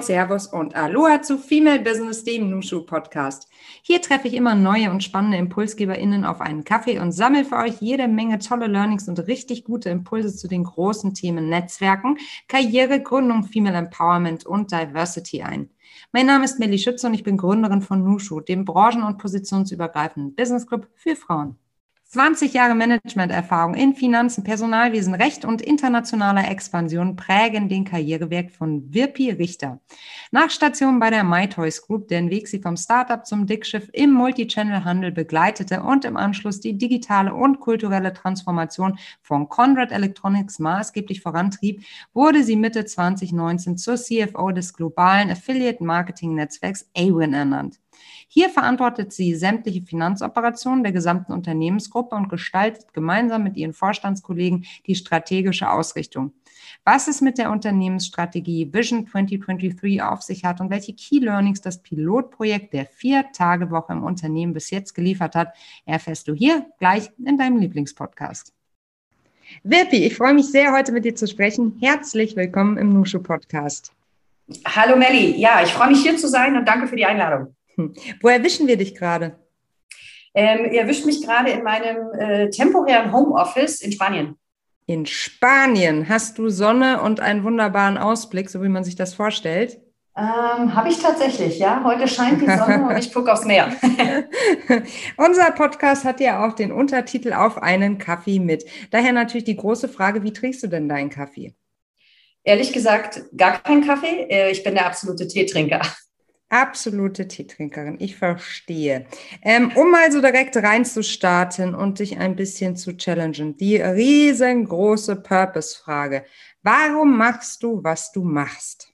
Moin, Servus und Aloha zu Female Business, dem Nushu Podcast. Hier treffe ich immer neue und spannende ImpulsgeberInnen auf einen Kaffee und sammle für euch jede Menge tolle Learnings und richtig gute Impulse zu den großen Themen Netzwerken, Karriere, Gründung, Female Empowerment und Diversity ein. Mein Name ist Melly Schütze und ich bin Gründerin von Nushu, dem branchen- und positionsübergreifenden Business Club für Frauen. 20 Jahre Managementerfahrung in Finanzen, Personalwesen, Recht und internationaler Expansion prägen den Karriereweg von Wirpi Richter. Nach Station bei der MyToys Group, deren Weg sie vom Startup zum Dickschiff im Multichannel-Handel begleitete und im Anschluss die digitale und kulturelle Transformation von Conrad Electronics maßgeblich vorantrieb, wurde sie Mitte 2019 zur CFO des globalen Affiliate-Marketing-Netzwerks AWIN ernannt. Hier verantwortet sie sämtliche Finanzoperationen der gesamten Unternehmensgruppe und gestaltet gemeinsam mit ihren Vorstandskollegen die strategische Ausrichtung. Was es mit der Unternehmensstrategie Vision 2023 auf sich hat und welche Key Learnings das Pilotprojekt der Vier-Tage-Woche im Unternehmen bis jetzt geliefert hat, erfährst du hier gleich in deinem Lieblingspodcast. Wirpi, ich freue mich sehr, heute mit dir zu sprechen. Herzlich willkommen im Nushu Podcast. Hallo Melli, ja, ich freue mich hier zu sein und danke für die Einladung. Hm. Wo erwischen wir dich gerade? Ähm, ihr erwischt mich gerade in meinem äh, temporären Homeoffice in Spanien. In Spanien hast du Sonne und einen wunderbaren Ausblick, so wie man sich das vorstellt. Ähm, Habe ich tatsächlich, ja. Heute scheint die Sonne und ich gucke aufs Meer. Unser Podcast hat ja auch den Untertitel Auf einen Kaffee mit. Daher natürlich die große Frage, wie trinkst du denn deinen Kaffee? Ehrlich gesagt, gar keinen Kaffee. Äh, ich bin der absolute Teetrinker. Absolute Teetrinkerin, ich verstehe. Ähm, um mal so direkt reinzustarten und dich ein bisschen zu challengen, die riesengroße Purpose-Frage. Warum machst du, was du machst?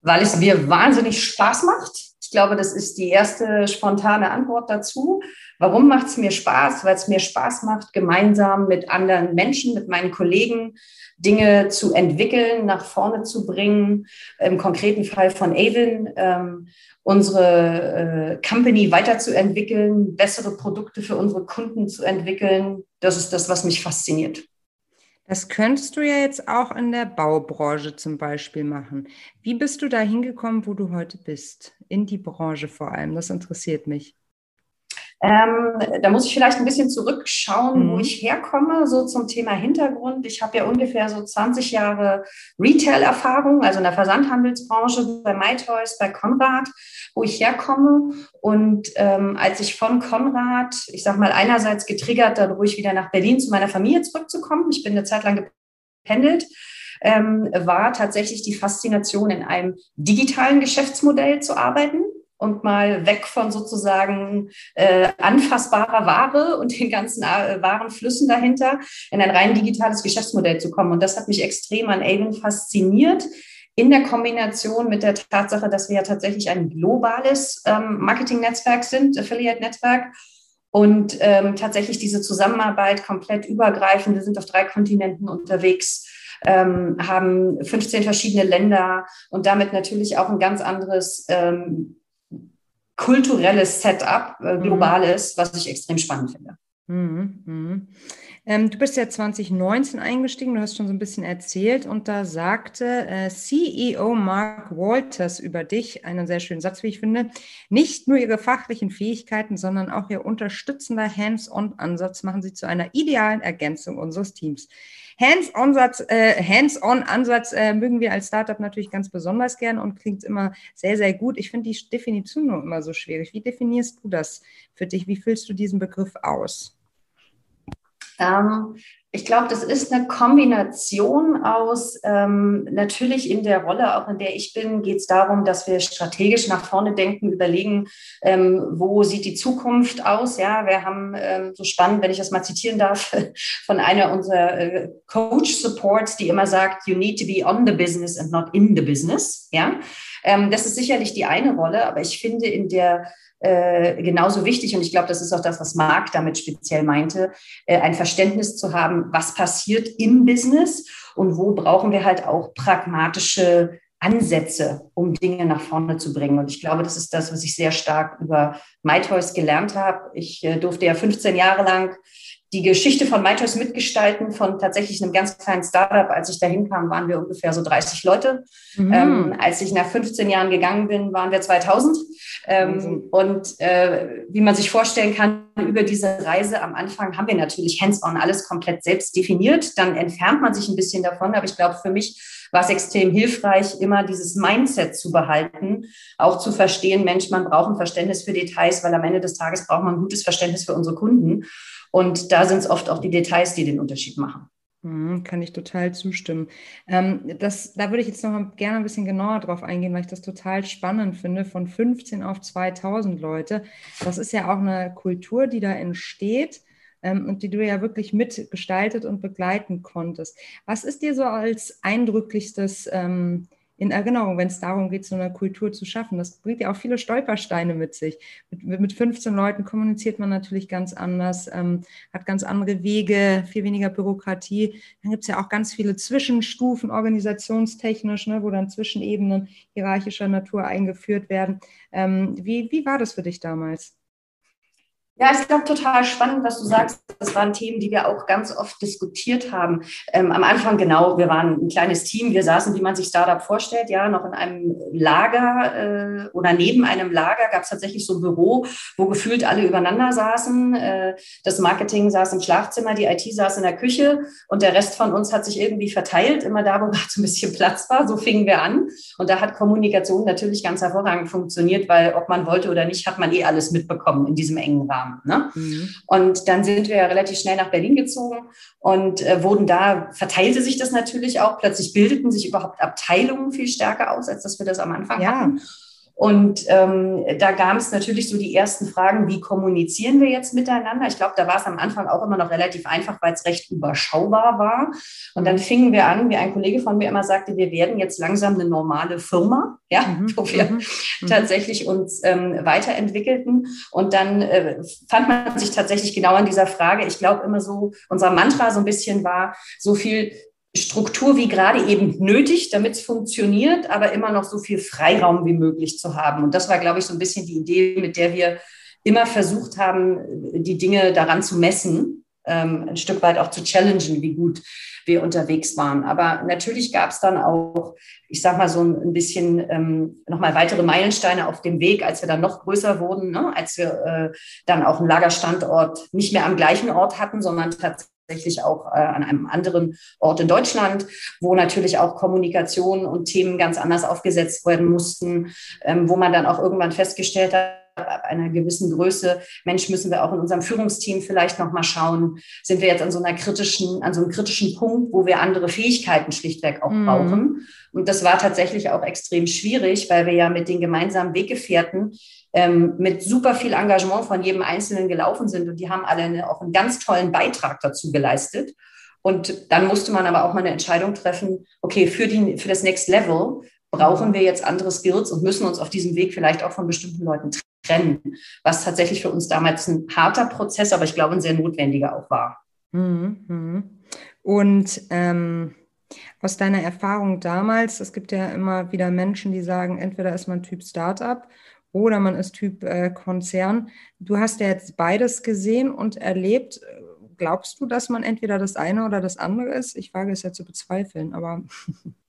Weil es mir wahnsinnig Spaß macht. Ich glaube, das ist die erste spontane Antwort dazu. Warum macht es mir Spaß? Weil es mir Spaß macht, gemeinsam mit anderen Menschen, mit meinen Kollegen Dinge zu entwickeln, nach vorne zu bringen. Im konkreten Fall von Avon, ähm, unsere äh, Company weiterzuentwickeln, bessere Produkte für unsere Kunden zu entwickeln. Das ist das, was mich fasziniert. Das könntest du ja jetzt auch in der Baubranche zum Beispiel machen. Wie bist du da hingekommen, wo du heute bist? In die Branche vor allem. Das interessiert mich. Ähm, da muss ich vielleicht ein bisschen zurückschauen, mhm. wo ich herkomme, so zum Thema Hintergrund. Ich habe ja ungefähr so 20 Jahre Retail-Erfahrung, also in der Versandhandelsbranche bei MyToys, bei Konrad, wo ich herkomme. Und ähm, als ich von Konrad, ich sage mal einerseits getriggert, dadurch wieder nach Berlin zu meiner Familie zurückzukommen, ich bin eine Zeit lang gependelt, ähm, war tatsächlich die Faszination, in einem digitalen Geschäftsmodell zu arbeiten und mal weg von sozusagen äh, anfassbarer Ware und den ganzen äh, Warenflüssen dahinter in ein rein digitales Geschäftsmodell zu kommen. Und das hat mich extrem an Avon fasziniert in der Kombination mit der Tatsache, dass wir ja tatsächlich ein globales ähm, Marketing-Netzwerk sind, Affiliate-Netzwerk. Und ähm, tatsächlich diese Zusammenarbeit komplett übergreifend. Wir sind auf drei Kontinenten unterwegs, ähm, haben 15 verschiedene Länder und damit natürlich auch ein ganz anderes ähm, kulturelles Setup, äh, mhm. globales, was ich extrem spannend finde. Mhm, mhm. Ähm, du bist ja 2019 eingestiegen, du hast schon so ein bisschen erzählt und da sagte äh, CEO Mark Walters über dich einen sehr schönen Satz, wie ich finde, nicht nur ihre fachlichen Fähigkeiten, sondern auch ihr unterstützender Hands-on-Ansatz machen sie zu einer idealen Ergänzung unseres Teams. Hands-on-Ansatz äh, Hands äh, mögen wir als Startup natürlich ganz besonders gern und klingt immer sehr, sehr gut. Ich finde die Definition nur immer so schwierig. Wie definierst du das für dich? Wie füllst du diesen Begriff aus? Ähm, ich glaube, das ist eine Kombination aus, ähm, natürlich in der Rolle, auch in der ich bin, geht es darum, dass wir strategisch nach vorne denken, überlegen, ähm, wo sieht die Zukunft aus. Ja, wir haben ähm, so spannend, wenn ich das mal zitieren darf, von einer unserer äh, Coach Supports, die immer sagt, you need to be on the business and not in the business. Ja, ähm, das ist sicherlich die eine Rolle, aber ich finde in der äh, genauso wichtig, und ich glaube, das ist auch das, was Marc damit speziell meinte, äh, ein Verständnis zu haben, was passiert im Business und wo brauchen wir halt auch pragmatische Ansätze, um Dinge nach vorne zu bringen. Und ich glaube, das ist das, was ich sehr stark über MyToys gelernt habe. Ich äh, durfte ja 15 Jahre lang die Geschichte von MyChoice mitgestalten, von tatsächlich einem ganz kleinen Startup. Als ich da hinkam, waren wir ungefähr so 30 Leute. Mhm. Ähm, als ich nach 15 Jahren gegangen bin, waren wir 2000. Ähm, und äh, wie man sich vorstellen kann, über diese Reise am Anfang haben wir natürlich hands-on alles komplett selbst definiert. Dann entfernt man sich ein bisschen davon. Aber ich glaube, für mich war es extrem hilfreich, immer dieses Mindset zu behalten, auch zu verstehen, Mensch, man braucht ein Verständnis für Details, weil am Ende des Tages braucht man ein gutes Verständnis für unsere Kunden. Und da sind es oft auch die Details, die den Unterschied machen. Mhm, kann ich total zustimmen. Ähm, das, da würde ich jetzt noch gerne ein bisschen genauer drauf eingehen, weil ich das total spannend finde, von 15 auf 2000 Leute. Das ist ja auch eine Kultur, die da entsteht ähm, und die du ja wirklich mitgestaltet und begleiten konntest. Was ist dir so als eindrücklichstes ähm, in Erinnerung, wenn es darum geht, so eine Kultur zu schaffen. Das bringt ja auch viele Stolpersteine mit sich. Mit, mit 15 Leuten kommuniziert man natürlich ganz anders, ähm, hat ganz andere Wege, viel weniger Bürokratie. Dann gibt es ja auch ganz viele Zwischenstufen organisationstechnisch, ne, wo dann Zwischenebenen hierarchischer Natur eingeführt werden. Ähm, wie, wie war das für dich damals? Ja, ich glaube, total spannend, was du sagst. Das waren Themen, die wir auch ganz oft diskutiert haben. Ähm, am Anfang, genau, wir waren ein kleines Team. Wir saßen, wie man sich Startup vorstellt, ja, noch in einem Lager äh, oder neben einem Lager gab es tatsächlich so ein Büro, wo gefühlt alle übereinander saßen. Äh, das Marketing saß im Schlafzimmer, die IT saß in der Küche und der Rest von uns hat sich irgendwie verteilt, immer da, wo gerade so ein bisschen Platz war. So fingen wir an. Und da hat Kommunikation natürlich ganz hervorragend funktioniert, weil ob man wollte oder nicht, hat man eh alles mitbekommen in diesem engen Rahmen haben. Ne? Mhm. Und dann sind wir relativ schnell nach Berlin gezogen und äh, wurden da, verteilte sich das natürlich auch. Plötzlich bildeten sich überhaupt Abteilungen viel stärker aus, als dass wir das am Anfang ja. hatten. Und ähm, da gab es natürlich so die ersten Fragen, wie kommunizieren wir jetzt miteinander? Ich glaube, da war es am Anfang auch immer noch relativ einfach, weil es recht überschaubar war. Und dann fingen wir an, wie ein Kollege von mir immer sagte, wir werden jetzt langsam eine normale Firma, ja, mhm. wo wir mhm. mhm. tatsächlich uns ähm, weiterentwickelten. Und dann äh, fand man sich tatsächlich genau an dieser Frage. Ich glaube immer so, unser Mantra so ein bisschen war, so viel Struktur wie gerade eben nötig, damit es funktioniert, aber immer noch so viel Freiraum wie möglich zu haben. Und das war, glaube ich, so ein bisschen die Idee, mit der wir immer versucht haben, die Dinge daran zu messen, ähm, ein Stück weit auch zu challengen, wie gut wir unterwegs waren. Aber natürlich gab es dann auch, ich sag mal, so ein bisschen ähm, nochmal weitere Meilensteine auf dem Weg, als wir dann noch größer wurden, ne? als wir äh, dann auch einen Lagerstandort nicht mehr am gleichen Ort hatten, sondern tatsächlich tatsächlich auch äh, an einem anderen Ort in Deutschland, wo natürlich auch Kommunikation und Themen ganz anders aufgesetzt werden mussten, ähm, wo man dann auch irgendwann festgestellt hat, ab einer gewissen Größe, Mensch, müssen wir auch in unserem Führungsteam vielleicht nochmal schauen, sind wir jetzt an so einer kritischen, an so einem kritischen Punkt, wo wir andere Fähigkeiten schlichtweg auch mm. brauchen. Und das war tatsächlich auch extrem schwierig, weil wir ja mit den gemeinsamen Weggefährten ähm, mit super viel Engagement von jedem Einzelnen gelaufen sind und die haben alle eine, auch einen ganz tollen Beitrag dazu geleistet. Und dann musste man aber auch mal eine Entscheidung treffen, okay, für, die, für das Next Level brauchen wir jetzt andere Skills und müssen uns auf diesem Weg vielleicht auch von bestimmten Leuten trennen, was tatsächlich für uns damals ein harter Prozess, aber ich glaube ein sehr notwendiger auch war. Mhm, mhm. Und ähm, aus deiner Erfahrung damals, es gibt ja immer wieder Menschen, die sagen, entweder ist man Typ Startup oder man ist Typ äh, Konzern. Du hast ja jetzt beides gesehen und erlebt. Glaubst du, dass man entweder das eine oder das andere ist? Ich wage es ja zu bezweifeln, aber.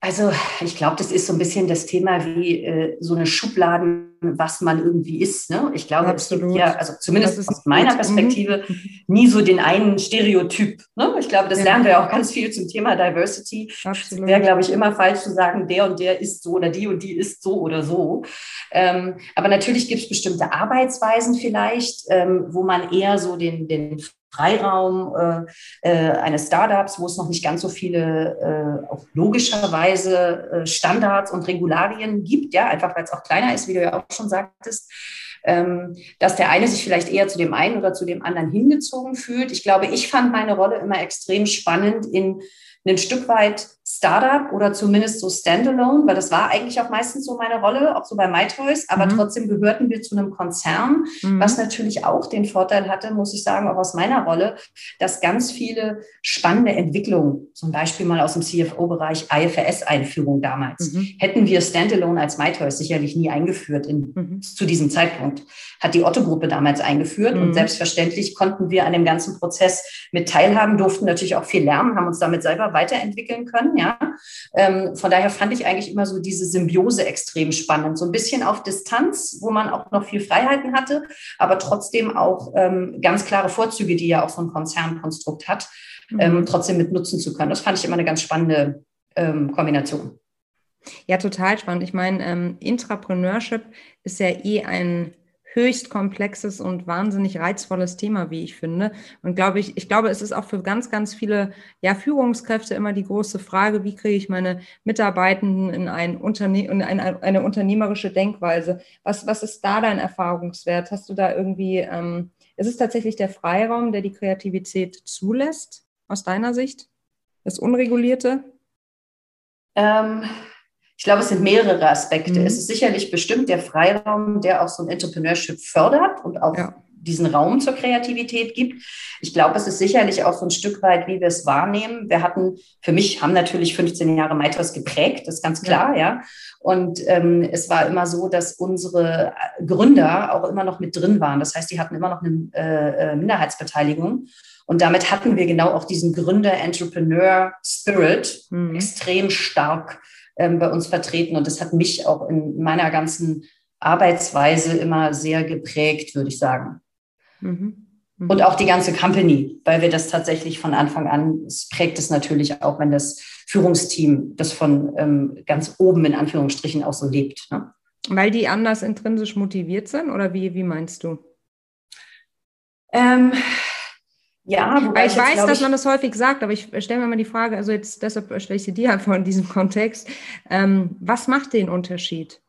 Also ich glaube, das ist so ein bisschen das Thema wie äh, so eine Schubladen, was man irgendwie ist. Ne? Ich glaube, Absolut. es gibt ja, also zumindest aus meiner gut. Perspektive, mhm. nie so den einen Stereotyp. Ne? Ich glaube, das ja. lernen wir ja auch ganz viel zum Thema Diversity. Absolut. Wäre, glaube ich, immer falsch zu sagen, der und der ist so oder die und die ist so oder so. Ähm, aber natürlich gibt es bestimmte Arbeitsweisen vielleicht, ähm, wo man eher so den, den Freiraum äh, äh, eines Startups, wo es noch nicht ganz so viele, äh, auch logischerweise äh, Standards und Regularien gibt, ja, einfach weil es auch kleiner ist, wie du ja auch schon sagtest, ähm, dass der eine sich vielleicht eher zu dem einen oder zu dem anderen hingezogen fühlt. Ich glaube, ich fand meine Rolle immer extrem spannend in ein Stück weit Startup oder zumindest so Standalone, weil das war eigentlich auch meistens so meine Rolle, auch so bei MyToys, aber mhm. trotzdem gehörten wir zu einem Konzern, mhm. was natürlich auch den Vorteil hatte, muss ich sagen, auch aus meiner Rolle, dass ganz viele spannende Entwicklungen, zum Beispiel mal aus dem CFO-Bereich IFRS-Einführung damals, mhm. hätten wir Standalone als MyToys sicherlich nie eingeführt in, mhm. zu diesem Zeitpunkt. Hat die Otto-Gruppe damals eingeführt und mhm. selbstverständlich konnten wir an dem ganzen Prozess mit teilhaben, durften natürlich auch viel lernen, haben uns damit selber weiterentwickeln können, ja. Ähm, von daher fand ich eigentlich immer so diese Symbiose extrem spannend. So ein bisschen auf Distanz, wo man auch noch viel Freiheiten hatte, aber trotzdem auch ähm, ganz klare Vorzüge, die ja auch so ein Konzernkonstrukt hat, mhm. ähm, trotzdem mit nutzen zu können. Das fand ich immer eine ganz spannende ähm, Kombination. Ja, total spannend. Ich meine, ähm, Intrapreneurship ist ja eh ein höchst komplexes und wahnsinnig reizvolles Thema, wie ich finde. Und glaube ich, ich glaube, es ist auch für ganz, ganz viele ja, Führungskräfte immer die große Frage, wie kriege ich meine Mitarbeitenden in, ein Unterne in eine, eine unternehmerische Denkweise? Was, was ist da dein Erfahrungswert? Hast du da irgendwie, ähm, ist es tatsächlich der Freiraum, der die Kreativität zulässt, aus deiner Sicht? Das Unregulierte? Ähm, ich glaube, es sind mehrere Aspekte. Mhm. Es ist sicherlich bestimmt der Freiraum, der auch so ein Entrepreneurship fördert und auch ja. diesen Raum zur Kreativität gibt. Ich glaube, es ist sicherlich auch so ein Stück weit, wie wir es wahrnehmen. Wir hatten, für mich haben natürlich 15 Jahre Maitos geprägt, das ist ganz klar, ja. ja. Und ähm, es war immer so, dass unsere Gründer auch immer noch mit drin waren. Das heißt, die hatten immer noch eine äh, äh Minderheitsbeteiligung. Und damit hatten wir genau auch diesen Gründer-Entrepreneur-Spirit mhm. extrem stark bei uns vertreten. Und das hat mich auch in meiner ganzen Arbeitsweise immer sehr geprägt, würde ich sagen. Mhm. Mhm. Und auch die ganze Company, weil wir das tatsächlich von Anfang an, es prägt es natürlich auch, wenn das Führungsteam das von ähm, ganz oben in Anführungsstrichen auch so lebt. Ne? Weil die anders intrinsisch motiviert sind oder wie, wie meinst du? Ähm, ja, wobei ich, ich weiß, dass man das häufig sagt, aber ich stelle mir mal die Frage, also jetzt deshalb stelle ich sie dir einfach in diesem Kontext. Ähm, was macht den Unterschied?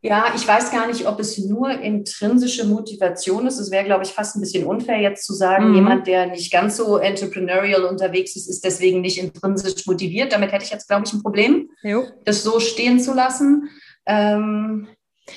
Ja, ich weiß gar nicht, ob es nur intrinsische Motivation ist. Es wäre, glaube ich, fast ein bisschen unfair, jetzt zu sagen, mhm. jemand, der nicht ganz so entrepreneurial unterwegs ist, ist deswegen nicht intrinsisch motiviert. Damit hätte ich jetzt, glaube ich, ein Problem, jo. das so stehen zu lassen. Ähm,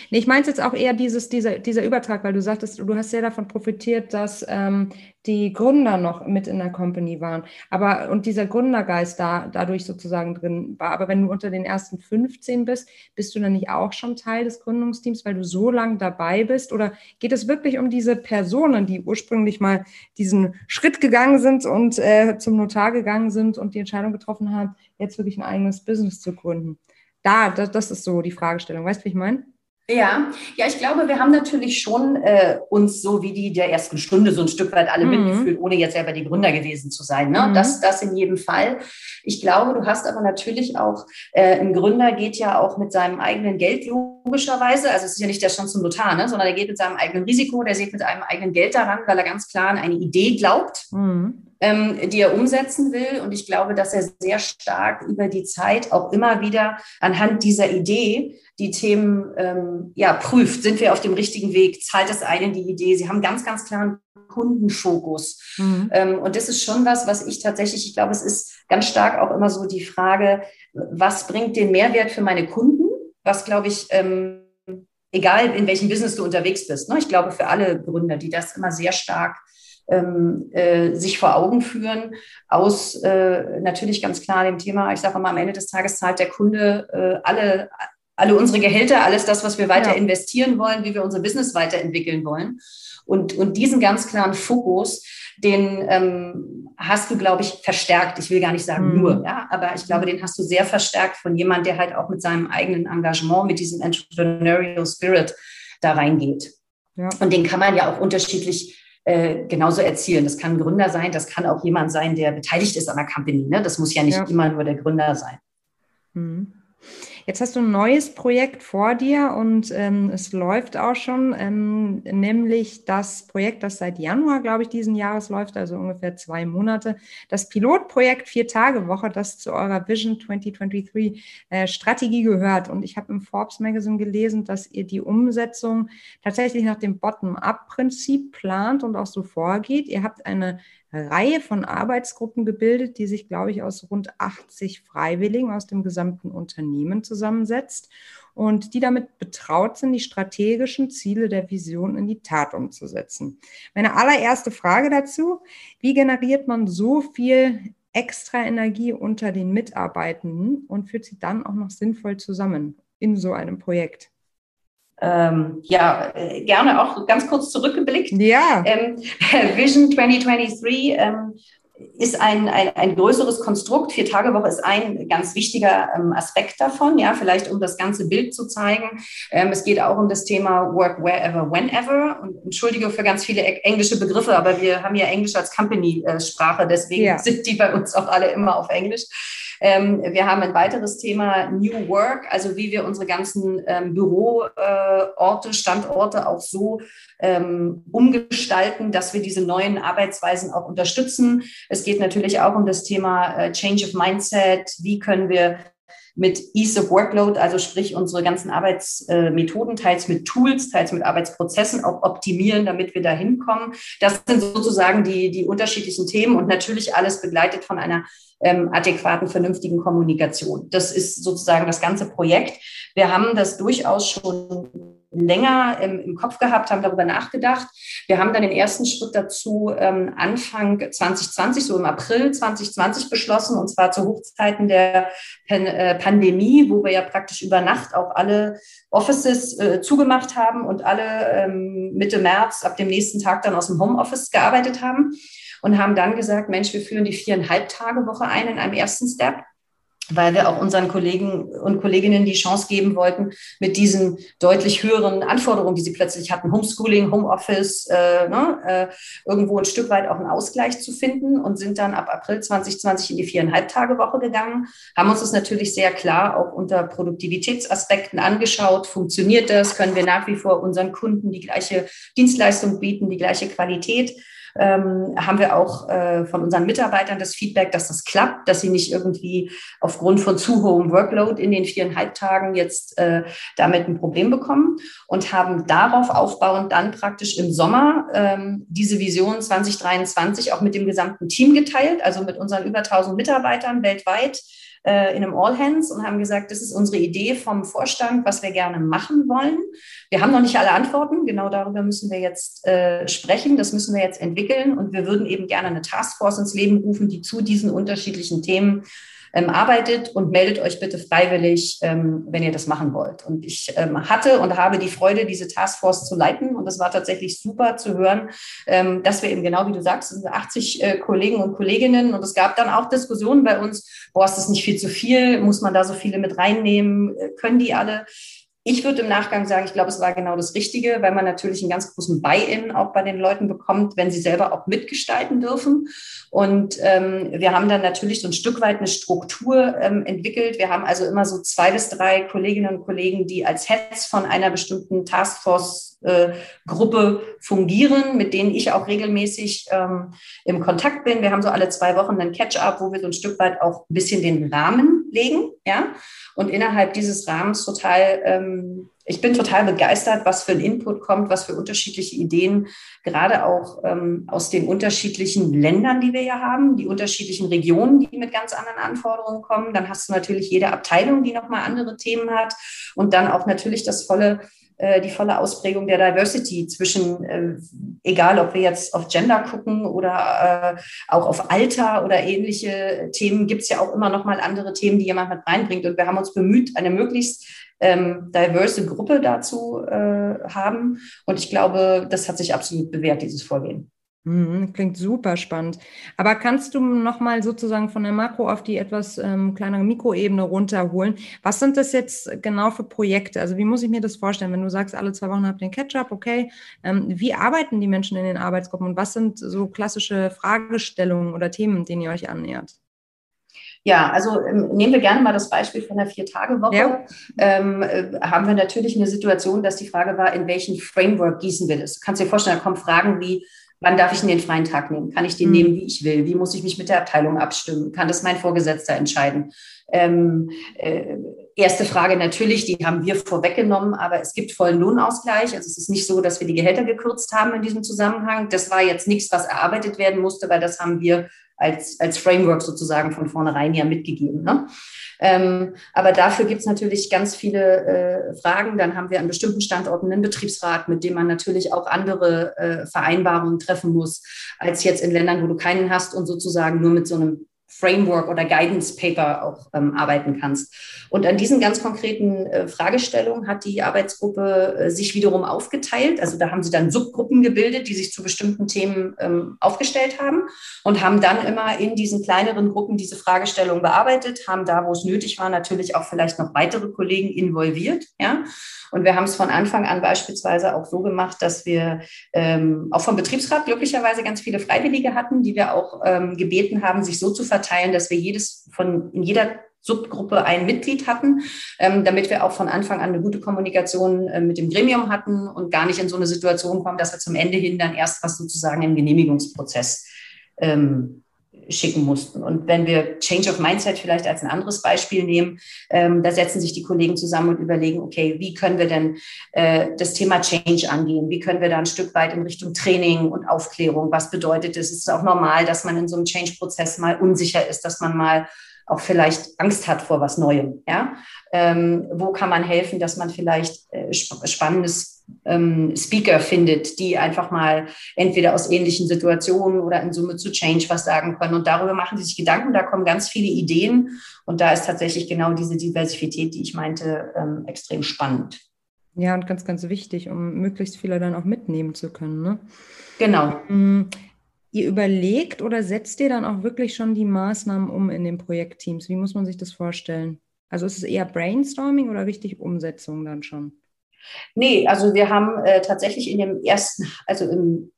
Nee, ich meine jetzt auch eher dieses, dieser, dieser Übertrag, weil du sagtest, du hast sehr davon profitiert, dass ähm, die Gründer noch mit in der Company waren. Aber und dieser Gründergeist da dadurch sozusagen drin war. Aber wenn du unter den ersten 15 bist, bist du dann nicht auch schon Teil des Gründungsteams, weil du so lange dabei bist? Oder geht es wirklich um diese Personen, die ursprünglich mal diesen Schritt gegangen sind und äh, zum Notar gegangen sind und die Entscheidung getroffen haben, jetzt wirklich ein eigenes Business zu gründen? Da, das, das ist so die Fragestellung. Weißt du, wie ich meine? Ja, ja, ich glaube, wir haben natürlich schon äh, uns so wie die der ersten Stunde so ein Stück weit alle mhm. mitgefühlt, ohne jetzt selber die Gründer gewesen zu sein. Ne? Mhm. Das, das in jedem Fall. Ich glaube, du hast aber natürlich auch, äh, ein Gründer geht ja auch mit seinem eigenen Geld logischerweise. Also es ist ja nicht der schon zum Notar, ne? sondern er geht mit seinem eigenen Risiko, der sieht mit einem eigenen Geld daran, weil er ganz klar an eine Idee glaubt. Mhm ähm, die er umsetzen will. Und ich glaube, dass er sehr stark über die Zeit auch immer wieder anhand dieser Idee die Themen ähm, ja, prüft. Sind wir auf dem richtigen Weg? Zahlt es einen die Idee? Sie haben ganz, ganz klaren Kundenfokus. Mhm. Ähm, und das ist schon was, was ich tatsächlich, ich glaube, es ist ganz stark auch immer so die Frage, was bringt den Mehrwert für meine Kunden? Was, glaube ich, ähm, egal in welchem Business du unterwegs bist. Ne? Ich glaube, für alle Gründer, die das immer sehr stark ähm, äh, sich vor Augen führen, aus äh, natürlich ganz klar dem Thema, ich sage mal, am Ende des Tages zahlt der Kunde äh, alle, alle unsere Gehälter, alles das, was wir weiter ja. investieren wollen, wie wir unser Business weiterentwickeln wollen. Und, und diesen ganz klaren Fokus, den ähm, hast du, glaube ich, verstärkt. Ich will gar nicht sagen mhm. nur, ja, aber ich glaube, den hast du sehr verstärkt von jemand, der halt auch mit seinem eigenen Engagement, mit diesem Entrepreneurial Spirit da reingeht. Ja. Und den kann man ja auch unterschiedlich äh, genauso erzielen. Das kann ein Gründer sein, das kann auch jemand sein, der beteiligt ist an der Company. Ne? Das muss ja nicht ja. immer nur der Gründer sein. Mhm. Jetzt hast du ein neues Projekt vor dir und ähm, es läuft auch schon, ähm, nämlich das Projekt, das seit Januar, glaube ich, diesen Jahres läuft, also ungefähr zwei Monate. Das Pilotprojekt Vier-Tage-Woche, das zu eurer Vision 2023 äh, Strategie gehört. Und ich habe im Forbes Magazine gelesen, dass ihr die Umsetzung tatsächlich nach dem Bottom-up-Prinzip plant und auch so vorgeht. Ihr habt eine Reihe von Arbeitsgruppen gebildet, die sich, glaube ich, aus rund 80 Freiwilligen aus dem gesamten Unternehmen zusammensetzt und die damit betraut sind, die strategischen Ziele der Vision in die Tat umzusetzen. Meine allererste Frage dazu, wie generiert man so viel extra Energie unter den Mitarbeitenden und führt sie dann auch noch sinnvoll zusammen in so einem Projekt? Ähm, ja, äh, gerne auch ganz kurz zurückgeblickt. Ja. Ähm, Vision 2023 ähm, ist ein, ein, ein größeres Konstrukt. Vier-Tage-Woche ist ein ganz wichtiger ähm, Aspekt davon, ja, vielleicht um das ganze Bild zu zeigen. Ähm, es geht auch um das Thema Work Wherever, Whenever. Und entschuldige für ganz viele englische Begriffe, aber wir haben ja Englisch als Company-Sprache, deswegen ja. sind die bei uns auch alle immer auf Englisch. Ähm, wir haben ein weiteres Thema New Work, also wie wir unsere ganzen ähm, Büroorte, äh, Standorte auch so ähm, umgestalten, dass wir diese neuen Arbeitsweisen auch unterstützen. Es geht natürlich auch um das Thema äh, Change of Mindset. Wie können wir mit Ease of Workload, also sprich unsere ganzen Arbeitsmethoden, teils mit Tools, teils mit Arbeitsprozessen auch optimieren, damit wir da hinkommen. Das sind sozusagen die, die unterschiedlichen Themen und natürlich alles begleitet von einer ähm, adäquaten, vernünftigen Kommunikation. Das ist sozusagen das ganze Projekt. Wir haben das durchaus schon länger im, im Kopf gehabt, haben darüber nachgedacht. Wir haben dann den ersten Schritt dazu ähm, Anfang 2020, so im April 2020 beschlossen, und zwar zu Hochzeiten der Pan äh, Pandemie, wo wir ja praktisch über Nacht auch alle Offices äh, zugemacht haben und alle ähm, Mitte März ab dem nächsten Tag dann aus dem Homeoffice gearbeitet haben und haben dann gesagt, Mensch, wir führen die viereinhalb Tage Woche ein in einem ersten Step weil wir auch unseren Kollegen und Kolleginnen die Chance geben wollten, mit diesen deutlich höheren Anforderungen, die sie plötzlich hatten, Homeschooling, Homeoffice, äh, ne, äh, irgendwo ein Stück weit auch einen Ausgleich zu finden und sind dann ab April 2020 in die viereinhalb Tage Woche gegangen, haben uns das natürlich sehr klar auch unter Produktivitätsaspekten angeschaut. Funktioniert das? Können wir nach wie vor unseren Kunden die gleiche Dienstleistung bieten, die gleiche Qualität? Ähm, haben wir auch äh, von unseren Mitarbeitern das Feedback, dass das klappt, dass sie nicht irgendwie aufgrund von zu hohem Workload in den viereinhalb Tagen jetzt äh, damit ein Problem bekommen und haben darauf aufbauend dann praktisch im Sommer ähm, diese Vision 2023 auch mit dem gesamten Team geteilt, also mit unseren über 1000 Mitarbeitern weltweit äh, in einem All Hands und haben gesagt, das ist unsere Idee vom Vorstand, was wir gerne machen wollen. Wir haben noch nicht alle Antworten, genau darüber müssen wir jetzt äh, sprechen, das müssen wir jetzt entwickeln. Und wir würden eben gerne eine Taskforce ins Leben rufen, die zu diesen unterschiedlichen Themen ähm, arbeitet und meldet euch bitte freiwillig, ähm, wenn ihr das machen wollt. Und ich ähm, hatte und habe die Freude, diese Taskforce zu leiten. Und es war tatsächlich super zu hören, ähm, dass wir eben genau wie du sagst, sind 80 äh, Kollegen und Kolleginnen. Und es gab dann auch Diskussionen bei uns, boah, ist das nicht viel zu viel? Muss man da so viele mit reinnehmen? Äh, können die alle? Ich würde im Nachgang sagen, ich glaube, es war genau das Richtige, weil man natürlich einen ganz großen Buy-in auch bei den Leuten bekommt, wenn sie selber auch mitgestalten dürfen. Und ähm, wir haben dann natürlich so ein Stück weit eine Struktur ähm, entwickelt. Wir haben also immer so zwei bis drei Kolleginnen und Kollegen, die als Heads von einer bestimmten Taskforce-Gruppe äh, fungieren, mit denen ich auch regelmäßig ähm, im Kontakt bin. Wir haben so alle zwei Wochen einen Catch-up, wo wir so ein Stück weit auch ein bisschen den Rahmen legen, ja, und innerhalb dieses Rahmens total, ähm, ich bin total begeistert, was für ein Input kommt, was für unterschiedliche Ideen, gerade auch ähm, aus den unterschiedlichen Ländern, die wir ja haben, die unterschiedlichen Regionen, die mit ganz anderen Anforderungen kommen. Dann hast du natürlich jede Abteilung, die nochmal andere Themen hat und dann auch natürlich das volle die volle Ausprägung der Diversity zwischen, äh, egal ob wir jetzt auf Gender gucken oder äh, auch auf Alter oder ähnliche Themen, gibt es ja auch immer noch mal andere Themen, die jemand mit reinbringt. Und wir haben uns bemüht, eine möglichst ähm, diverse Gruppe dazu äh, haben. Und ich glaube, das hat sich absolut bewährt, dieses Vorgehen. Mhm, klingt super spannend. Aber kannst du nochmal sozusagen von der Makro auf die etwas ähm, kleinere Mikroebene runterholen? Was sind das jetzt genau für Projekte? Also wie muss ich mir das vorstellen, wenn du sagst, alle zwei Wochen habt ihr den Catch-up, okay. Ähm, wie arbeiten die Menschen in den Arbeitsgruppen und was sind so klassische Fragestellungen oder Themen, denen ihr euch annähert? Ja, also ähm, nehmen wir gerne mal das Beispiel von der Vier-Tage-Woche. Ja. Ähm, äh, haben wir natürlich eine Situation, dass die Frage war, in welchen Framework gießen wir das? Du kannst dir vorstellen, da kommen Fragen wie, wann darf ich denn den freien Tag nehmen? Kann ich den mhm. nehmen, wie ich will? Wie muss ich mich mit der Abteilung abstimmen? Kann das mein Vorgesetzter entscheiden? Ähm, äh, erste Frage natürlich, die haben wir vorweggenommen, aber es gibt vollen Lohnausgleich. Also es ist nicht so, dass wir die Gehälter gekürzt haben in diesem Zusammenhang. Das war jetzt nichts, was erarbeitet werden musste, weil das haben wir als, als Framework sozusagen von vornherein ja mitgegeben. Ne? Ähm, aber dafür gibt es natürlich ganz viele äh, Fragen. Dann haben wir an bestimmten Standorten einen Betriebsrat, mit dem man natürlich auch andere äh, Vereinbarungen treffen muss, als jetzt in Ländern, wo du keinen hast und sozusagen nur mit so einem Framework oder Guidance Paper auch ähm, arbeiten kannst. Und an diesen ganz konkreten äh, Fragestellungen hat die Arbeitsgruppe äh, sich wiederum aufgeteilt. Also da haben sie dann Subgruppen gebildet, die sich zu bestimmten Themen ähm, aufgestellt haben und haben dann immer in diesen kleineren Gruppen diese Fragestellungen bearbeitet, haben da, wo es nötig war, natürlich auch vielleicht noch weitere Kollegen involviert. Ja? Und wir haben es von Anfang an beispielsweise auch so gemacht, dass wir ähm, auch vom Betriebsrat glücklicherweise ganz viele Freiwillige hatten, die wir auch ähm, gebeten haben, sich so zu verteilen, dass wir jedes von in jeder Subgruppe ein Mitglied hatten, ähm, damit wir auch von Anfang an eine gute Kommunikation äh, mit dem Gremium hatten und gar nicht in so eine Situation kommen, dass wir zum Ende hin dann erst was sozusagen im Genehmigungsprozess ähm, schicken mussten. Und wenn wir Change of Mindset vielleicht als ein anderes Beispiel nehmen, ähm, da setzen sich die Kollegen zusammen und überlegen, okay, wie können wir denn äh, das Thema Change angehen? Wie können wir da ein Stück weit in Richtung Training und Aufklärung? Was bedeutet es? Es ist auch normal, dass man in so einem Change-Prozess mal unsicher ist, dass man mal auch vielleicht Angst hat vor was Neuem. Ja? Ähm, wo kann man helfen, dass man vielleicht äh, sp spannendes ähm, Speaker findet, die einfach mal entweder aus ähnlichen Situationen oder in Summe zu Change was sagen können. Und darüber machen sie sich Gedanken, da kommen ganz viele Ideen. Und da ist tatsächlich genau diese Diversität, die ich meinte, ähm, extrem spannend. Ja, und ganz, ganz wichtig, um möglichst viele dann auch mitnehmen zu können. Ne? Genau. Mm, Ihr überlegt oder setzt ihr dann auch wirklich schon die Maßnahmen um in den Projektteams? Wie muss man sich das vorstellen? Also ist es eher Brainstorming oder richtig Umsetzung dann schon? Nee, also wir haben äh, tatsächlich in dem ersten, also im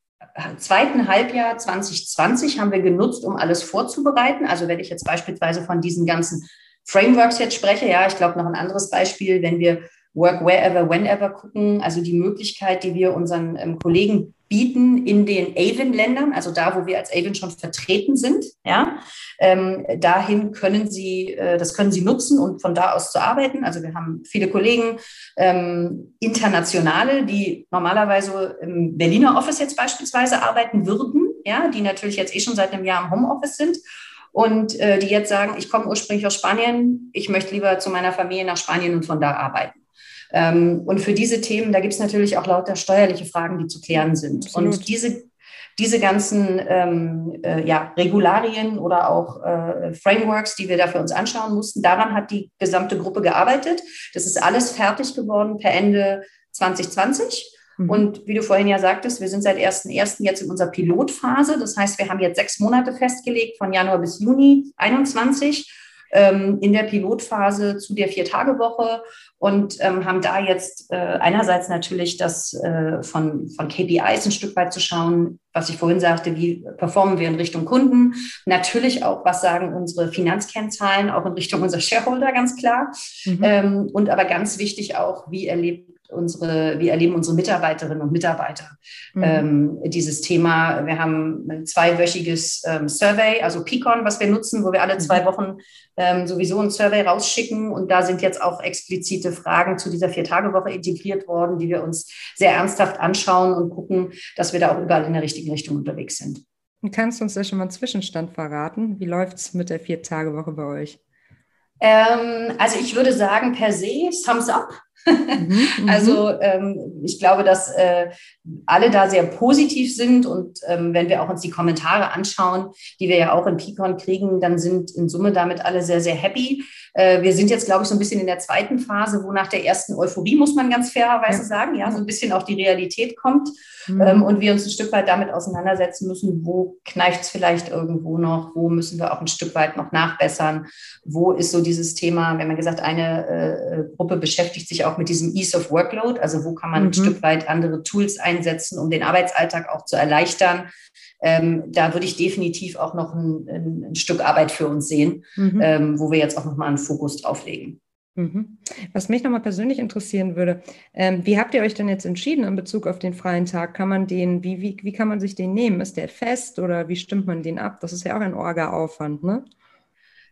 zweiten Halbjahr 2020 haben wir genutzt, um alles vorzubereiten. Also wenn ich jetzt beispielsweise von diesen ganzen Frameworks jetzt spreche, ja, ich glaube noch ein anderes Beispiel, wenn wir Work Wherever, Whenever gucken, also die Möglichkeit, die wir unseren ähm, Kollegen bieten in den Avon-Ländern, also da, wo wir als Avon schon vertreten sind. Ja, ähm, dahin können Sie, äh, das können Sie nutzen und von da aus zu arbeiten. Also wir haben viele Kollegen, ähm, internationale, die normalerweise im Berliner Office jetzt beispielsweise arbeiten würden, ja, die natürlich jetzt eh schon seit einem Jahr im Homeoffice sind und äh, die jetzt sagen, ich komme ursprünglich aus Spanien, ich möchte lieber zu meiner Familie nach Spanien und von da arbeiten. Ähm, und für diese Themen, da gibt es natürlich auch lauter steuerliche Fragen, die zu klären sind. Absolut. Und diese, diese ganzen ähm, äh, ja, Regularien oder auch äh, Frameworks, die wir da für uns anschauen mussten, daran hat die gesamte Gruppe gearbeitet. Das ist alles fertig geworden per Ende 2020. Mhm. Und wie du vorhin ja sagtest, wir sind seit 1.1. jetzt in unserer Pilotphase. Das heißt, wir haben jetzt sechs Monate festgelegt, von Januar bis Juni 21 ähm, in der Pilotphase zu der Vier-Tage-Woche und ähm, haben da jetzt äh, einerseits natürlich das äh, von, von KPIs ein Stück weit zu schauen, was ich vorhin sagte, wie performen wir in Richtung Kunden. Natürlich auch, was sagen unsere Finanzkennzahlen, auch in Richtung unserer Shareholder, ganz klar. Mhm. Ähm, und aber ganz wichtig auch, wie erlebt unsere, wie erleben unsere Mitarbeiterinnen und Mitarbeiter mhm. ähm, dieses Thema. Wir haben ein zweiwöchiges ähm, Survey, also Picon, was wir nutzen, wo wir alle zwei mhm. Wochen ähm, sowieso ein Survey rausschicken. Und da sind jetzt auch explizite Fragen zu dieser Vier-Tage-Woche integriert worden, die wir uns sehr ernsthaft anschauen und gucken, dass wir da auch überall in der richtigen Richtung unterwegs sind. Kannst du uns da schon mal einen Zwischenstand verraten? Wie läuft es mit der Vier-Tage-Woche bei euch? Ähm, also ich würde sagen, per se, Thumbs up. Mhm, mhm, also ähm, ich glaube, dass äh, alle da sehr positiv sind und ähm, wenn wir auch uns die Kommentare anschauen, die wir ja auch in Picon kriegen, dann sind in Summe damit alle sehr, sehr happy. Äh, wir sind jetzt, glaube ich, so ein bisschen in der zweiten Phase, wo nach der ersten Euphorie, muss man ganz fairerweise ja. sagen, ja, so ein bisschen auch die Realität kommt mhm. ähm, und wir uns ein Stück weit damit auseinandersetzen müssen, wo kneift es vielleicht irgendwo noch, wo müssen wir auch ein Stück weit noch nachbessern, wo ist so dieses Thema, wenn man gesagt, eine äh, Gruppe beschäftigt sich auch mit diesem Ease of Workload, also wo kann man mhm. ein Stück weit andere Tools einsetzen, um den Arbeitsalltag auch zu erleichtern. Ähm, da würde ich definitiv auch noch ein, ein, ein Stück Arbeit für uns sehen, mhm. ähm, wo wir jetzt auch nochmal einen Fokus drauf legen. Mhm. Was mich nochmal persönlich interessieren würde, ähm, wie habt ihr euch denn jetzt entschieden in Bezug auf den freien Tag? Kann man den, wie, wie, wie kann man sich den nehmen? Ist der fest oder wie stimmt man den ab? Das ist ja auch ein Orga-Aufwand, ne?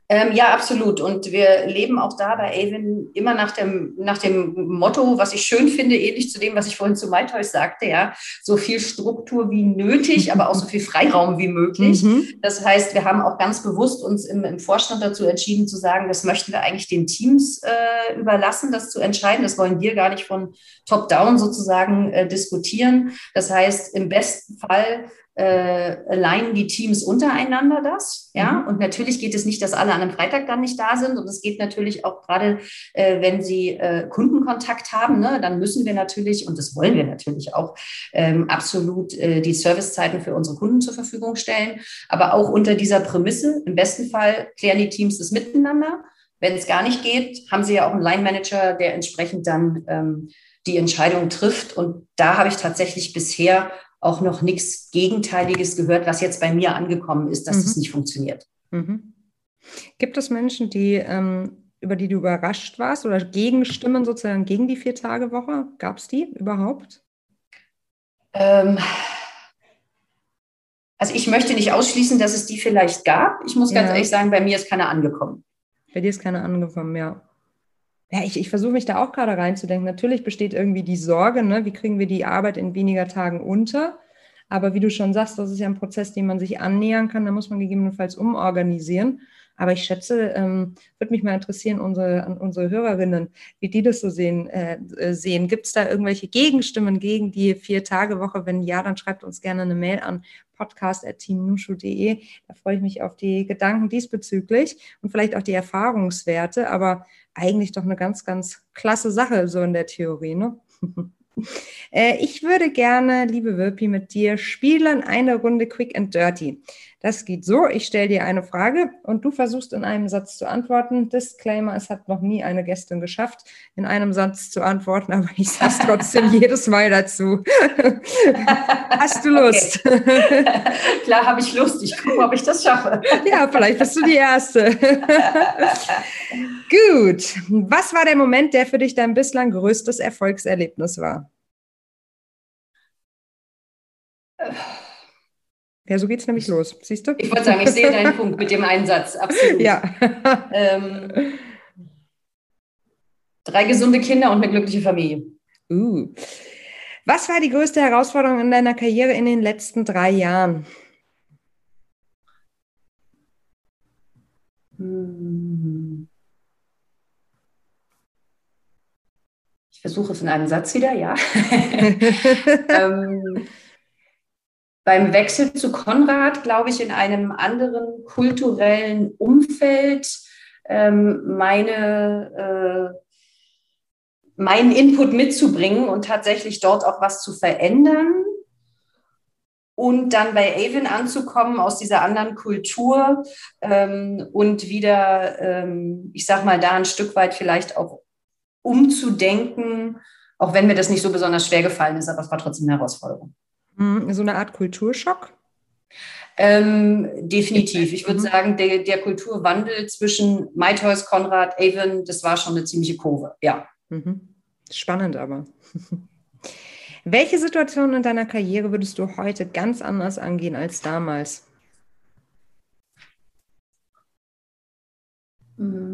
Ähm, ja, absolut. Und wir leben auch da bei Avon immer nach dem, nach dem Motto, was ich schön finde, ähnlich zu dem, was ich vorhin zu MyToys sagte, ja, so viel Struktur wie nötig, aber auch so viel Freiraum wie möglich. Mhm. Das heißt, wir haben auch ganz bewusst uns im, im, Vorstand dazu entschieden zu sagen, das möchten wir eigentlich den Teams äh, überlassen, das zu entscheiden. Das wollen wir gar nicht von top-down sozusagen äh, diskutieren. Das heißt, im besten Fall äh, allein die Teams untereinander das. Ja, mhm. und natürlich geht es nicht, dass alle an einem Freitag dann nicht da sind. Und es geht natürlich auch gerade, äh, wenn sie äh, Kundenkontakt haben, ne, dann müssen wir natürlich, und das wollen wir natürlich auch, ähm, absolut äh, die Servicezeiten für unsere Kunden zur Verfügung stellen. Aber auch unter dieser Prämisse, im besten Fall klären die Teams das miteinander. Wenn es gar nicht geht, haben sie ja auch einen Line-Manager, der entsprechend dann ähm, die Entscheidung trifft. Und da habe ich tatsächlich bisher auch noch nichts Gegenteiliges gehört, was jetzt bei mir angekommen ist, dass mhm. das nicht funktioniert. Mhm. Gibt es Menschen, die, ähm, über die du überrascht warst oder Gegenstimmen sozusagen gegen die Vier-Tage-Woche? Gab es die überhaupt? Ähm, also ich möchte nicht ausschließen, dass es die vielleicht gab. Ich muss ganz ja. ehrlich sagen, bei mir ist keiner angekommen. Bei dir ist keiner angekommen, ja. Ja, ich, ich versuche mich da auch gerade reinzudenken. Natürlich besteht irgendwie die Sorge, ne? wie kriegen wir die Arbeit in weniger Tagen unter? Aber wie du schon sagst, das ist ja ein Prozess, den man sich annähern kann. Da muss man gegebenenfalls umorganisieren. Aber ich schätze, ähm, würde mich mal interessieren, unsere, unsere Hörerinnen, wie die das so sehen. Äh, sehen. Gibt es da irgendwelche Gegenstimmen gegen die Vier-Tage-Woche? Wenn ja, dann schreibt uns gerne eine Mail an podcast.teamnushu.de. Da freue ich mich auf die Gedanken diesbezüglich und vielleicht auch die Erfahrungswerte. Aber eigentlich doch eine ganz, ganz klasse Sache so in der Theorie. Ne? Äh, ich würde gerne, liebe Wirpi, mit dir spielen eine Runde Quick and Dirty. Das geht so, ich stelle dir eine Frage und du versuchst in einem Satz zu antworten. Disclaimer, es hat noch nie eine Gästin geschafft, in einem Satz zu antworten, aber ich sage es trotzdem jedes Mal dazu. Hast du Lust? Okay. Klar habe ich Lust. Ich gucke, ob ich das schaffe. ja, vielleicht bist du die Erste. Gut. Was war der Moment, der für dich dein bislang größtes Erfolgserlebnis war? Ja, so geht es nämlich los. Siehst du? Ich wollte sagen, ich sehe deinen Punkt mit dem Einsatz. Absolut. Ja. Ähm, drei gesunde Kinder und eine glückliche Familie. Uh. Was war die größte Herausforderung in deiner Karriere in den letzten drei Jahren? Ich versuche es in einem Satz wieder, ja. ähm, beim Wechsel zu Konrad, glaube ich, in einem anderen kulturellen Umfeld ähm, meine, äh, meinen Input mitzubringen und tatsächlich dort auch was zu verändern. Und dann bei Avon anzukommen aus dieser anderen Kultur ähm, und wieder, ähm, ich sag mal, da ein Stück weit vielleicht auch umzudenken, auch wenn mir das nicht so besonders schwer gefallen ist, aber es war trotzdem eine Herausforderung. Hm, so eine Art Kulturschock? Ähm, definitiv. Ich würde mhm. sagen, der, der, Kulturwandel zwischen MyToys, Konrad, Avon, das war schon eine ziemliche Kurve, ja. Mhm. Spannend aber. Welche Situation in deiner Karriere würdest du heute ganz anders angehen als damals? Mhm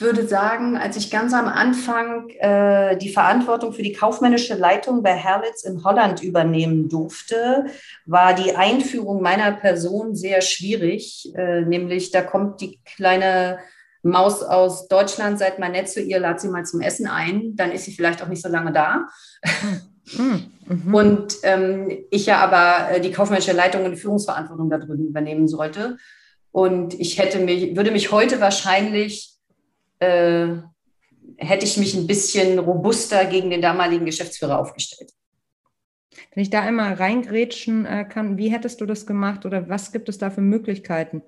würde sagen, als ich ganz am Anfang äh, die Verantwortung für die kaufmännische Leitung bei Herlitz in Holland übernehmen durfte, war die Einführung meiner Person sehr schwierig. Äh, nämlich, da kommt die kleine Maus aus Deutschland, seit man nett zu ihr, lad sie mal zum Essen ein, dann ist sie vielleicht auch nicht so lange da. Mhm. Mhm. Und ähm, ich ja aber äh, die kaufmännische Leitung und die Führungsverantwortung da drüben übernehmen sollte. Und ich hätte mich, würde mich heute wahrscheinlich äh, hätte ich mich ein bisschen robuster gegen den damaligen Geschäftsführer aufgestellt. Wenn ich da einmal reingrätschen äh, kann, wie hättest du das gemacht oder was gibt es da für Möglichkeiten?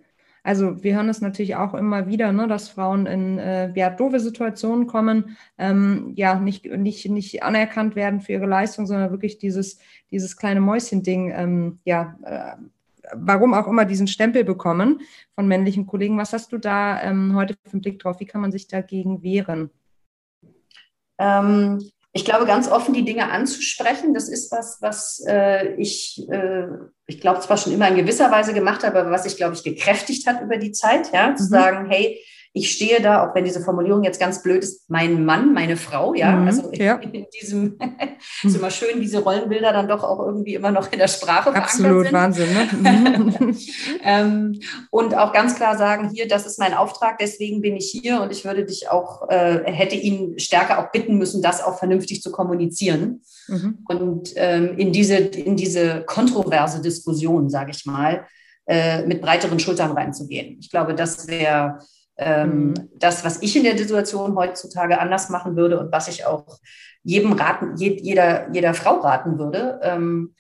Also wir hören es natürlich auch immer wieder, ne, dass Frauen in äh, ja, doofe Situationen kommen, ähm, ja, nicht, nicht, nicht anerkannt werden für ihre Leistung, sondern wirklich dieses, dieses kleine Mäuschen-Ding, ähm, ja, äh, warum auch immer diesen Stempel bekommen von männlichen Kollegen. Was hast du da ähm, heute für einen Blick drauf? Wie kann man sich dagegen wehren? Ähm, ich glaube, ganz offen die Dinge anzusprechen, das ist was, was äh, ich, äh, ich glaube, zwar schon immer in gewisser Weise gemacht habe, aber was sich, glaube ich, gekräftigt hat über die Zeit, ja, zu mhm. sagen, hey, ich stehe da, auch wenn diese Formulierung jetzt ganz blöd ist, mein Mann, meine Frau, ja, mhm, also ja. in diesem, ist immer schön, diese Rollenbilder dann doch auch irgendwie immer noch in der Sprache Absolut sind. Wahnsinn, ne? ähm, und auch ganz klar sagen, hier, das ist mein Auftrag, deswegen bin ich hier und ich würde dich auch, äh, hätte ihn stärker auch bitten müssen, das auch vernünftig zu kommunizieren. Mhm. Und ähm, in, diese, in diese kontroverse Diskussion, sage ich mal, äh, mit breiteren Schultern reinzugehen. Ich glaube, das wäre ähm, mhm. Das, was ich in der Situation heutzutage anders machen würde und was ich auch jedem raten, jeder, jeder Frau raten würde, ähm,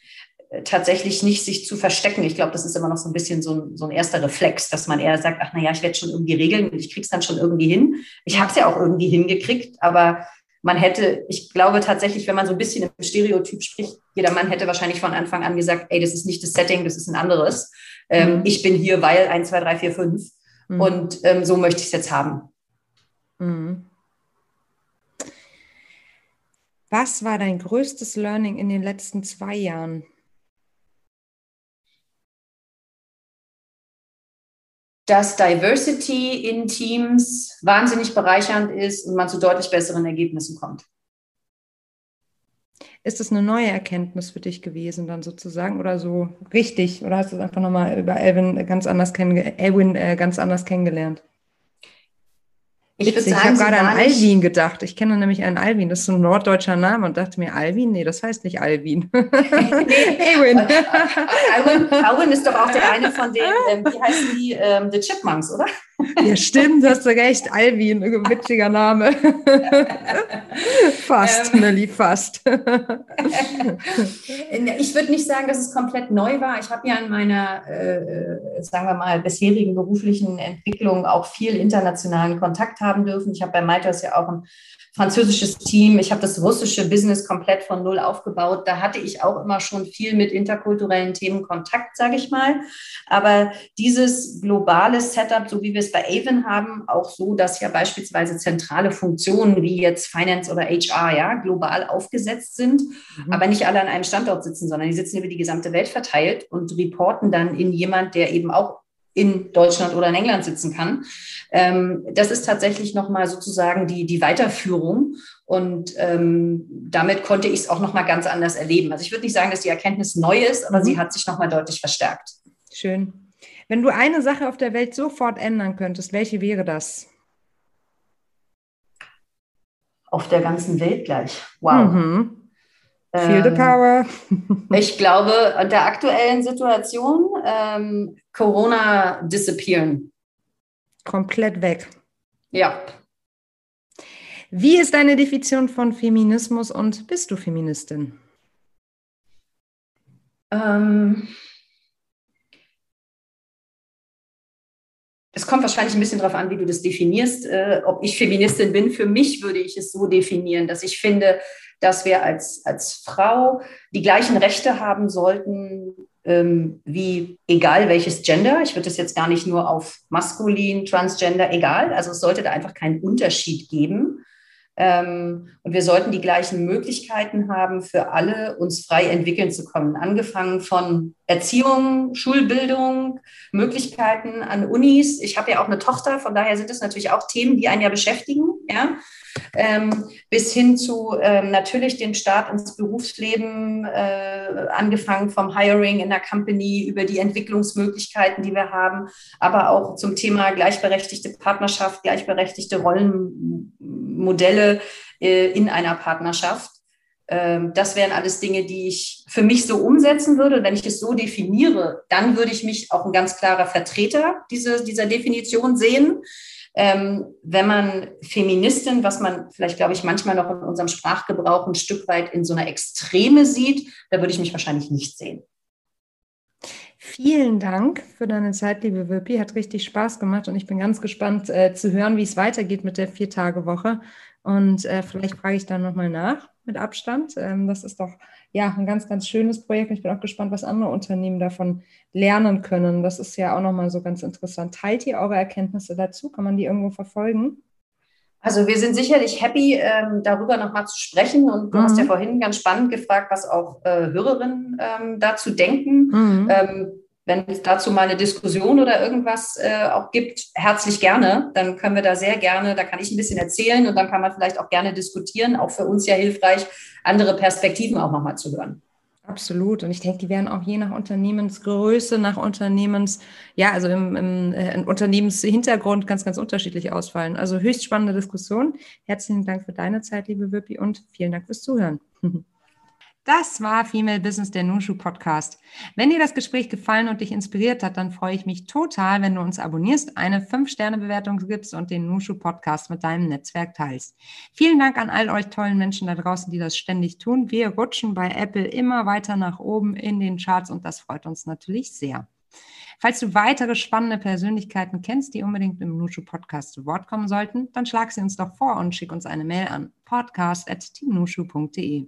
tatsächlich nicht sich zu verstecken. Ich glaube, das ist immer noch so ein bisschen so ein, so ein erster Reflex, dass man eher sagt, ach naja, ich werde schon irgendwie regeln und ich kriege es dann schon irgendwie hin. Ich habe es ja auch irgendwie hingekriegt, aber man hätte, ich glaube tatsächlich, wenn man so ein bisschen im Stereotyp spricht, jeder Mann hätte wahrscheinlich von Anfang an gesagt, ey, das ist nicht das Setting, das ist ein anderes. Ähm, mhm. Ich bin hier, weil 1, 2, 3, 4, 5. Mhm. Und ähm, so möchte ich es jetzt haben. Mhm. Was war dein größtes Learning in den letzten zwei Jahren? Dass Diversity in Teams wahnsinnig bereichernd ist und man zu deutlich besseren Ergebnissen kommt. Ist das eine neue Erkenntnis für dich gewesen, dann sozusagen, oder so richtig? Oder hast du es einfach nochmal über Elvin ganz anders, kennenge Elwin, äh, ganz anders kennengelernt? Ich, ich habe gerade an Alvin gedacht. Ich kenne nämlich einen Alvin, das ist so ein norddeutscher Name und dachte mir, Alvin? Nee, das heißt nicht Alvin. nee, Alwin. Alwin. Alwin ist doch auch der eine von den, ähm, wie heißen die, ähm, The Chipmunks, oder? Ja, stimmt, hast du recht. Alvin, witziger Name. fast, ähm, Nelly, fast. ich würde nicht sagen, dass es komplett neu war. Ich habe ja in meiner, äh, sagen wir mal, bisherigen beruflichen Entwicklung auch viel internationalen Kontakt haben dürfen. Ich habe bei Maltas ja auch ein französisches Team. Ich habe das russische Business komplett von null aufgebaut. Da hatte ich auch immer schon viel mit interkulturellen Themen Kontakt, sage ich mal. Aber dieses globale Setup, so wie wir es bei Avon haben, auch so, dass ja beispielsweise zentrale Funktionen wie jetzt Finance oder HR ja global aufgesetzt sind, mhm. aber nicht alle an einem Standort sitzen, sondern die sitzen über die gesamte Welt verteilt und reporten dann in jemand, der eben auch in Deutschland oder in England sitzen kann. Ähm, das ist tatsächlich nochmal sozusagen die, die Weiterführung. Und ähm, damit konnte ich es auch nochmal ganz anders erleben. Also ich würde nicht sagen, dass die Erkenntnis neu ist, aber mhm. sie hat sich nochmal deutlich verstärkt. Schön. Wenn du eine Sache auf der Welt sofort ändern könntest, welche wäre das? Auf der ganzen Welt gleich. Wow. Mhm. Feel the ähm, power. ich glaube, in der aktuellen Situation ähm, Corona disappearen. Komplett weg. Ja. Wie ist deine Definition von Feminismus und bist du Feministin? Ähm, es kommt wahrscheinlich ein bisschen darauf an, wie du das definierst. Äh, ob ich Feministin bin, für mich würde ich es so definieren, dass ich finde, dass wir als, als Frau die gleichen Rechte haben sollten ähm, wie egal welches Gender. Ich würde das jetzt gar nicht nur auf maskulin, transgender, egal. Also es sollte da einfach keinen Unterschied geben. Ähm, und wir sollten die gleichen Möglichkeiten haben, für alle uns frei entwickeln zu kommen. Angefangen von Erziehung, Schulbildung, Möglichkeiten an Unis. Ich habe ja auch eine Tochter, von daher sind es natürlich auch Themen, die einen ja beschäftigen. Ja? ähm, bis hin zu ähm, natürlich den Start ins Berufsleben, äh, angefangen vom Hiring in der Company über die Entwicklungsmöglichkeiten, die wir haben, aber auch zum Thema gleichberechtigte Partnerschaft, gleichberechtigte Rollenmodelle äh, in einer Partnerschaft. Ähm, das wären alles Dinge, die ich für mich so umsetzen würde. wenn ich es so definiere, dann würde ich mich auch ein ganz klarer Vertreter diese, dieser Definition sehen. Ähm, wenn man Feministin, was man vielleicht, glaube ich, manchmal noch in unserem Sprachgebrauch ein Stück weit in so einer Extreme sieht, da würde ich mich wahrscheinlich nicht sehen. Vielen Dank für deine Zeit, liebe Wirpi. Hat richtig Spaß gemacht und ich bin ganz gespannt äh, zu hören, wie es weitergeht mit der Vier-Tage-Woche. Und äh, vielleicht frage ich dann nochmal nach mit Abstand. Ähm, das ist doch ja ein ganz, ganz schönes Projekt. Ich bin auch gespannt, was andere Unternehmen davon lernen können. Das ist ja auch nochmal so ganz interessant. Teilt ihr eure Erkenntnisse dazu? Kann man die irgendwo verfolgen? Also wir sind sicherlich happy, ähm, darüber nochmal zu sprechen. Und du mhm. hast ja vorhin ganz spannend gefragt, was auch äh, Hörerinnen ähm, dazu denken. Mhm. Ähm, wenn es dazu mal eine Diskussion oder irgendwas äh, auch gibt, herzlich gerne. Dann können wir da sehr gerne, da kann ich ein bisschen erzählen und dann kann man vielleicht auch gerne diskutieren. Auch für uns ja hilfreich, andere Perspektiven auch nochmal zu hören. Absolut. Und ich denke, die werden auch je nach Unternehmensgröße, nach Unternehmens, ja, also im, im äh, Unternehmenshintergrund ganz, ganz unterschiedlich ausfallen. Also höchst spannende Diskussion. Herzlichen Dank für deine Zeit, liebe Wirpi, und vielen Dank fürs Zuhören. Das war Female Business, der Nushu Podcast. Wenn dir das Gespräch gefallen und dich inspiriert hat, dann freue ich mich total, wenn du uns abonnierst, eine 5-Sterne-Bewertung gibst und den Nushu Podcast mit deinem Netzwerk teilst. Vielen Dank an all euch tollen Menschen da draußen, die das ständig tun. Wir rutschen bei Apple immer weiter nach oben in den Charts und das freut uns natürlich sehr. Falls du weitere spannende Persönlichkeiten kennst, die unbedingt im Nushu Podcast zu Wort kommen sollten, dann schlag sie uns doch vor und schick uns eine Mail an podcast.teamnushu.de.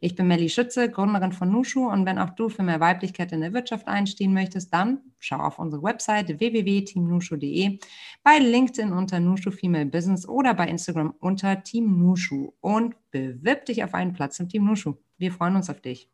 Ich bin Melly Schütze, Gründerin von Nushu und wenn auch du für mehr Weiblichkeit in der Wirtschaft einstehen möchtest, dann schau auf unsere Webseite www.teamnushu.de, bei LinkedIn unter Nushu Female Business oder bei Instagram unter Team Nushu und bewirb dich auf einen Platz im Team Nushu. Wir freuen uns auf dich.